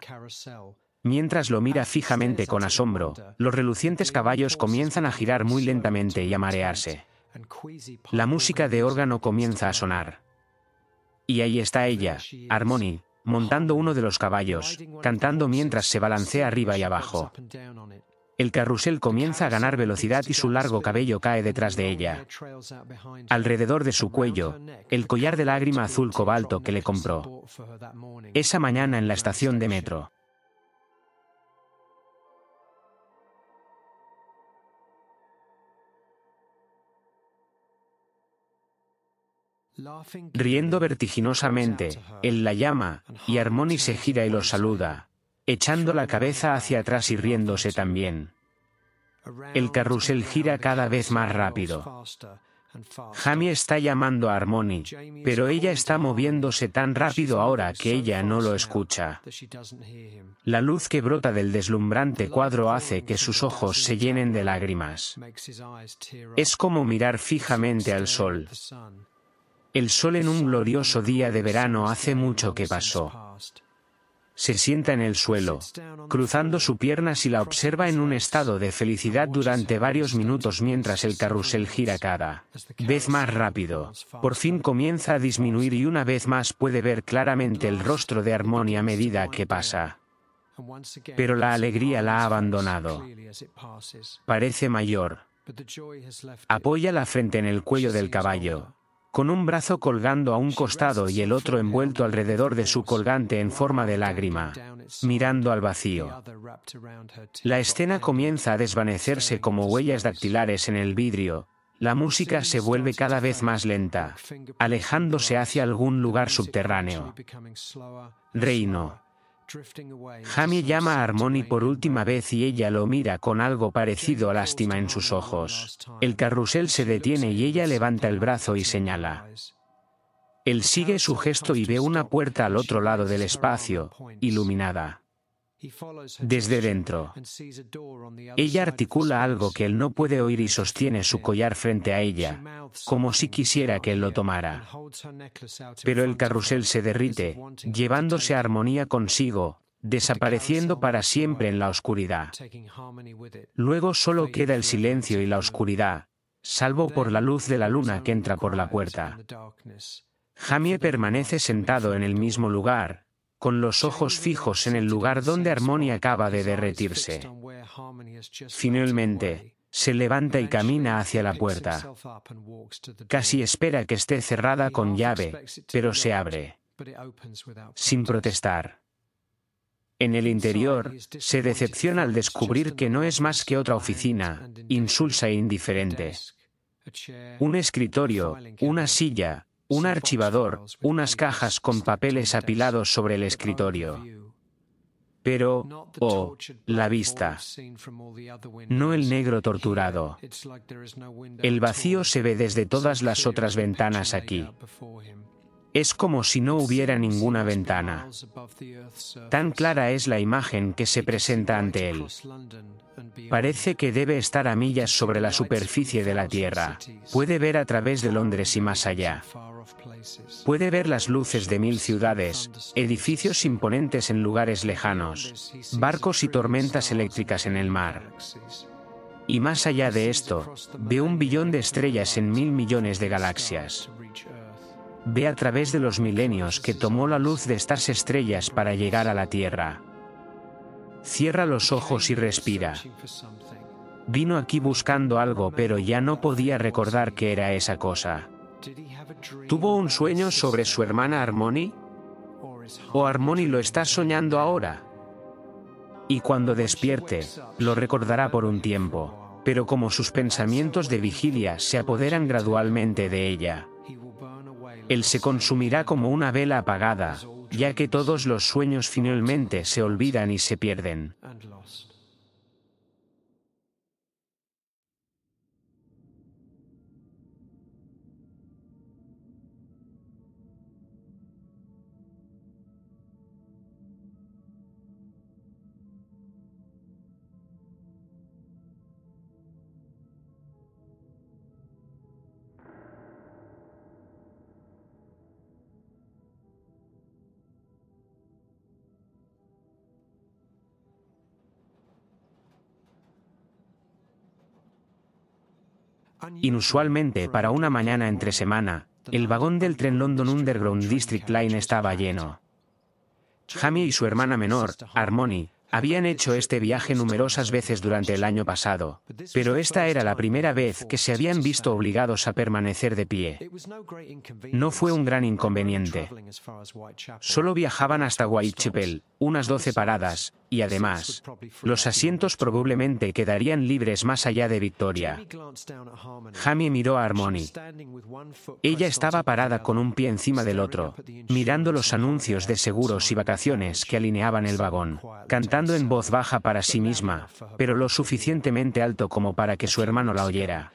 Mientras lo mira fijamente con asombro, los relucientes caballos comienzan a girar muy lentamente y a marearse. La música de órgano comienza a sonar. Y ahí está ella, Harmony, montando uno de los caballos, cantando mientras se balancea arriba y abajo. El carrusel comienza a ganar velocidad y su largo cabello cae detrás de ella. Alrededor de su cuello, el collar de lágrima azul cobalto que le compró. Esa mañana en la estación de metro. Riendo vertiginosamente, él la llama, y Harmony se gira y lo saluda, echando la cabeza hacia atrás y riéndose también. El carrusel gira cada vez más rápido. Jamie está llamando a Harmony, pero ella está moviéndose tan rápido ahora que ella no lo escucha. La luz que brota del deslumbrante cuadro hace que sus ojos se llenen de lágrimas. Es como mirar fijamente al sol. El sol en un glorioso día de verano hace mucho que pasó. Se sienta en el suelo, cruzando sus piernas y la observa en un estado de felicidad durante varios minutos mientras el carrusel gira cada vez más rápido. Por fin comienza a disminuir y una vez más puede ver claramente el rostro de Harmony a medida que pasa. Pero la alegría la ha abandonado. Parece mayor. Apoya la frente en el cuello del caballo, con un brazo colgando a un costado y el otro envuelto alrededor de su colgante en forma de lágrima, mirando al vacío. La escena comienza a desvanecerse como huellas dactilares en el vidrio. La música se vuelve cada vez más lenta, alejándose hacia algún lugar subterráneo. Reino. Jamie llama a Harmony por última vez y ella lo mira con algo parecido a lástima en sus ojos. El carrusel se detiene y ella levanta el brazo y señala. Él sigue su gesto y ve una puerta al otro lado del espacio, iluminada. Desde dentro. Ella articula algo que él no puede oír y sostiene su collar frente a ella, como si quisiera que él lo tomara. Pero el carrusel se derrite, llevándose a armonía consigo, desapareciendo para siempre en la oscuridad. Luego solo queda el silencio y la oscuridad, salvo por la luz de la luna que entra por la puerta. Jamie permanece sentado en el mismo lugar, con los ojos fijos en el lugar donde Harmony acaba de derretirse. Finalmente, se levanta y camina hacia la puerta. Casi espera que esté cerrada con llave, pero se abre, sin protestar. En el interior, se decepciona al descubrir que no es más que otra oficina, insulsa e indiferente. Un escritorio, una silla, un archivador, unas cajas con papeles apilados sobre el escritorio. Pero, oh, la vista. No el negro torturado. El vacío se ve desde todas las otras ventanas aquí. Es como si no hubiera ninguna ventana. Tan clara es la imagen que se presenta ante él. Parece que debe estar a millas sobre la superficie de la Tierra. Puede ver a través de Londres y más allá. Puede ver las luces de mil ciudades, edificios imponentes en lugares lejanos, barcos y tormentas eléctricas en el mar. Y más allá de esto, ve un billón de estrellas en mil millones de galaxias. Ve a través de los milenios que tomó la luz de estas estrellas para llegar a la Tierra. Cierra los ojos y respira. Vino aquí buscando algo pero ya no podía recordar qué era esa cosa. ¿Tuvo un sueño sobre su hermana Harmony? ¿O Harmony lo está soñando ahora? Y cuando despierte, lo recordará por un tiempo, pero como sus pensamientos de vigilia se apoderan gradualmente de ella, él se consumirá como una vela apagada, ya que todos los sueños finalmente se olvidan y se pierden. Inusualmente para una mañana entre semana, el vagón del tren London Underground District Line estaba lleno. Jamie y su hermana menor, Harmony, Habían hecho este viaje numerosas veces durante el año pasado, pero esta era la primera vez que se habían visto obligados a permanecer de pie. No fue un gran inconveniente. Solo viajaban hasta Whitechapel, unas 12 paradas, y además, los asientos probablemente quedarían libres más allá de Victoria. Jamie miró a Harmony. Ella estaba parada con un pie encima del otro, mirando los anuncios de seguros y vacaciones que alineaban el vagón, en voz baja para sí misma, pero lo suficientemente alto como para que su hermano la oyera.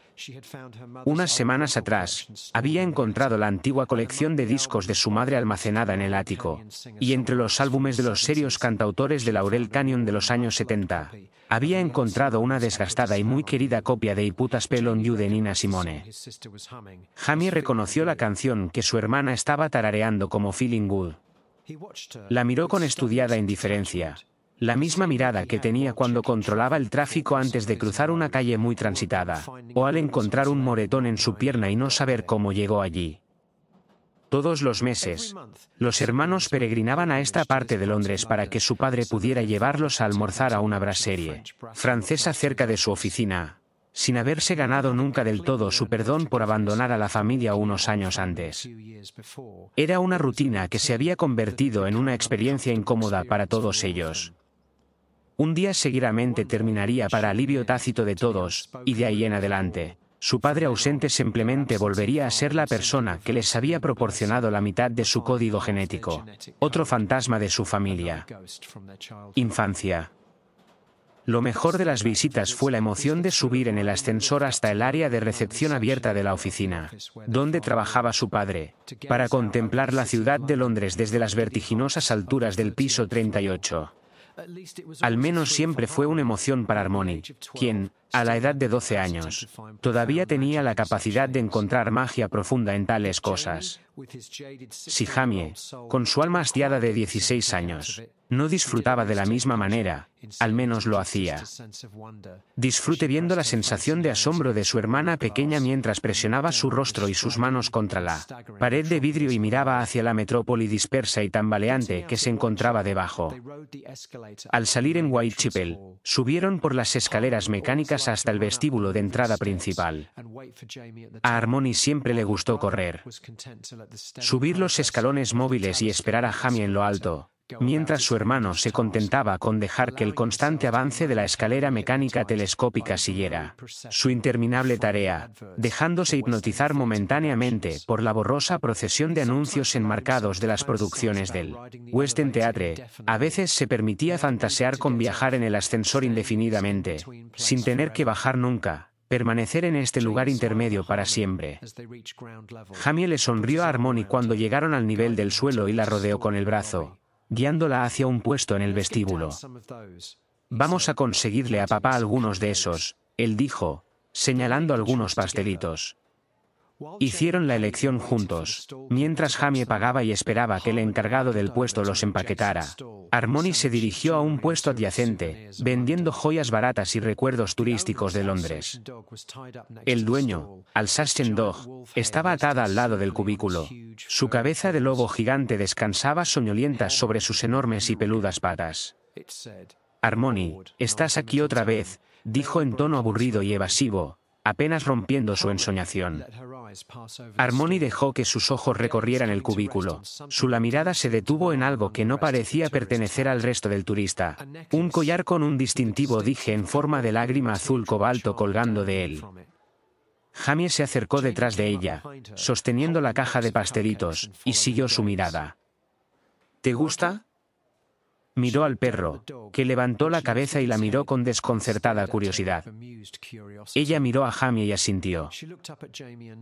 Unas semanas atrás, había encontrado la antigua colección de discos de su madre almacenada en el ático, y entre los álbumes de los serios cantautores de Laurel Canyon de los años 70, había encontrado una desgastada y muy querida copia de I Put a Spell on You de Nina Simone. Jamie reconoció la canción que su hermana estaba tarareando como Feeling Good. La miró con estudiada indiferencia, la misma mirada que tenía cuando controlaba el tráfico antes de cruzar una calle muy transitada, o al encontrar un moretón en su pierna y no saber cómo llegó allí. Todos los meses, los hermanos peregrinaban a esta parte de Londres para que su padre pudiera llevarlos a almorzar a una brasserie francesa cerca de su oficina, sin haberse ganado nunca del todo su perdón por abandonar a la familia unos años antes. Era una rutina que se había convertido en una experiencia incómoda para todos ellos. Un día seguidamente terminaría para alivio tácito de todos, y de ahí en adelante. Su padre ausente simplemente volvería a ser la persona que les había proporcionado la mitad de su código genético, otro fantasma de su familia. Infancia. Lo mejor de las visitas fue la emoción de subir en el ascensor hasta el área de recepción abierta de la oficina, donde trabajaba su padre, para contemplar la ciudad de Londres desde las vertiginosas alturas del piso 38. Al menos siempre fue una emoción para Harmony, quien, a la edad de 12 años, todavía tenía la capacidad de encontrar magia profunda en tales cosas. Si Jamie, con su alma hastiada de 16 años, no disfrutaba de la misma manera, al menos lo hacía. Disfrute viendo la sensación de asombro de su hermana pequeña mientras presionaba su rostro y sus manos contra la pared de vidrio y miraba hacia la metrópoli dispersa y tambaleante que se encontraba debajo. Al salir en Whitechapel, subieron por las escaleras mecánicas hasta el vestíbulo de entrada principal. A Harmony siempre le gustó correr. Subir los escalones móviles y esperar a Jamie en lo alto, mientras su hermano se contentaba con dejar que el constante avance de la escalera mecánica telescópica siguiera su interminable tarea, dejándose hipnotizar momentáneamente por la borrosa procesión de anuncios enmarcados de las producciones del West End Theatre. A veces se permitía fantasear con viajar en el ascensor indefinidamente, sin tener que bajar nunca, permanecer en este lugar intermedio para siempre. Jamie le sonrió a Harmony cuando llegaron al nivel del suelo y la rodeó con el brazo, guiándola hacia un puesto en el vestíbulo. Vamos a conseguirle a papá algunos de esos, él dijo, señalando algunos pastelitos. Hicieron la elección juntos, mientras Jamie pagaba y esperaba que el encargado del puesto los empaquetara. Harmony se dirigió a un puesto adyacente, vendiendo joyas baratas y recuerdos turísticos de Londres. El dueño, Alsatian Dog, estaba atada al lado del cubículo. Su cabeza de lobo gigante descansaba soñolienta sobre sus enormes y peludas patas. Harmony, estás aquí otra vez, dijo en tono aburrido y evasivo, apenas rompiendo su ensoñación. Harmony dejó que sus ojos recorrieran el cubículo. Su la mirada se detuvo en algo que no parecía pertenecer al resto del turista. Un collar con un distintivo dije en forma de lágrima azul cobalto colgando de él. Jamie se acercó detrás de ella, sosteniendo la caja de pastelitos, y siguió su mirada. ¿Te gusta? Miró al perro, que levantó la cabeza y la miró con desconcertada curiosidad. Ella miró a Jamie y asintió.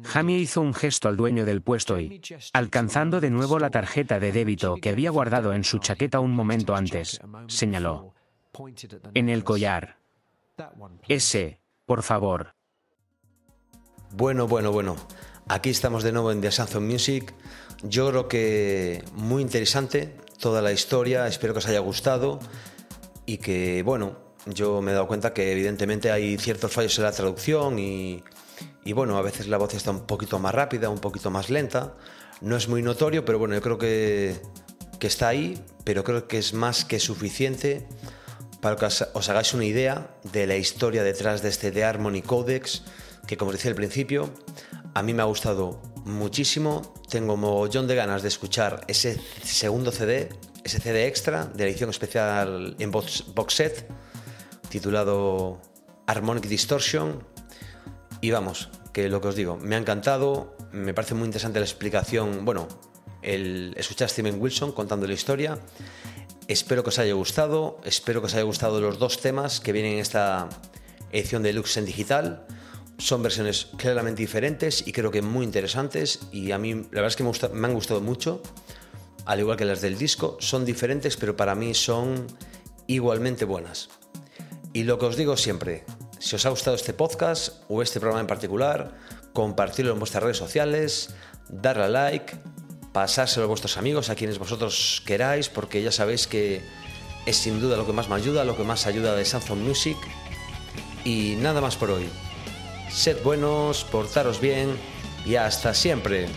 Jamie hizo un gesto al dueño del puesto y, alcanzando de nuevo la tarjeta de débito que había guardado en su chaqueta un momento antes, señaló. En el collar. Ese, por favor. Bueno, bueno, bueno. Aquí estamos de nuevo en The Samsung Music. Yo creo que muy interesante toda la historia. Espero que os haya gustado y que, bueno, yo me he dado cuenta que evidentemente hay ciertos fallos en la traducción y, y bueno, a veces la voz está un poquito más rápida, un poquito más lenta. No es muy notorio, pero bueno, yo creo que, que está ahí, pero creo que es más que suficiente para que os os hagáis una idea de la historia detrás de este The Harmony Codex, que como decía al principio, a mí me ha gustado muchísimo. Tengo mogollón de ganas de escuchar ese segundo CD, ese CD extra de edición especial en box, box set, titulado Harmonic Distortion. Y vamos, que lo que os digo, me ha encantado, me parece muy interesante la explicación, bueno, el escuchar a Steven Wilson contando la historia. Espero que os haya gustado, espero que os haya gustado los dos temas que vienen en esta edición de Lux en digital. Son versiones claramente diferentes y creo que muy interesantes y a mí la verdad es que me, han gustado mucho, al igual que las del disco. Son diferentes pero para mí son igualmente buenas. Y lo que os digo siempre, si os ha gustado este podcast o este programa en particular, compartirlo en vuestras redes sociales, darle a like, pasárselo a vuestros amigos, a quienes vosotros queráis, porque ya sabéis que es sin duda lo que más me ayuda, lo que más ayuda de Samsung Music. Y nada más por hoy. Sed buenos, portaros bien y hasta siempre.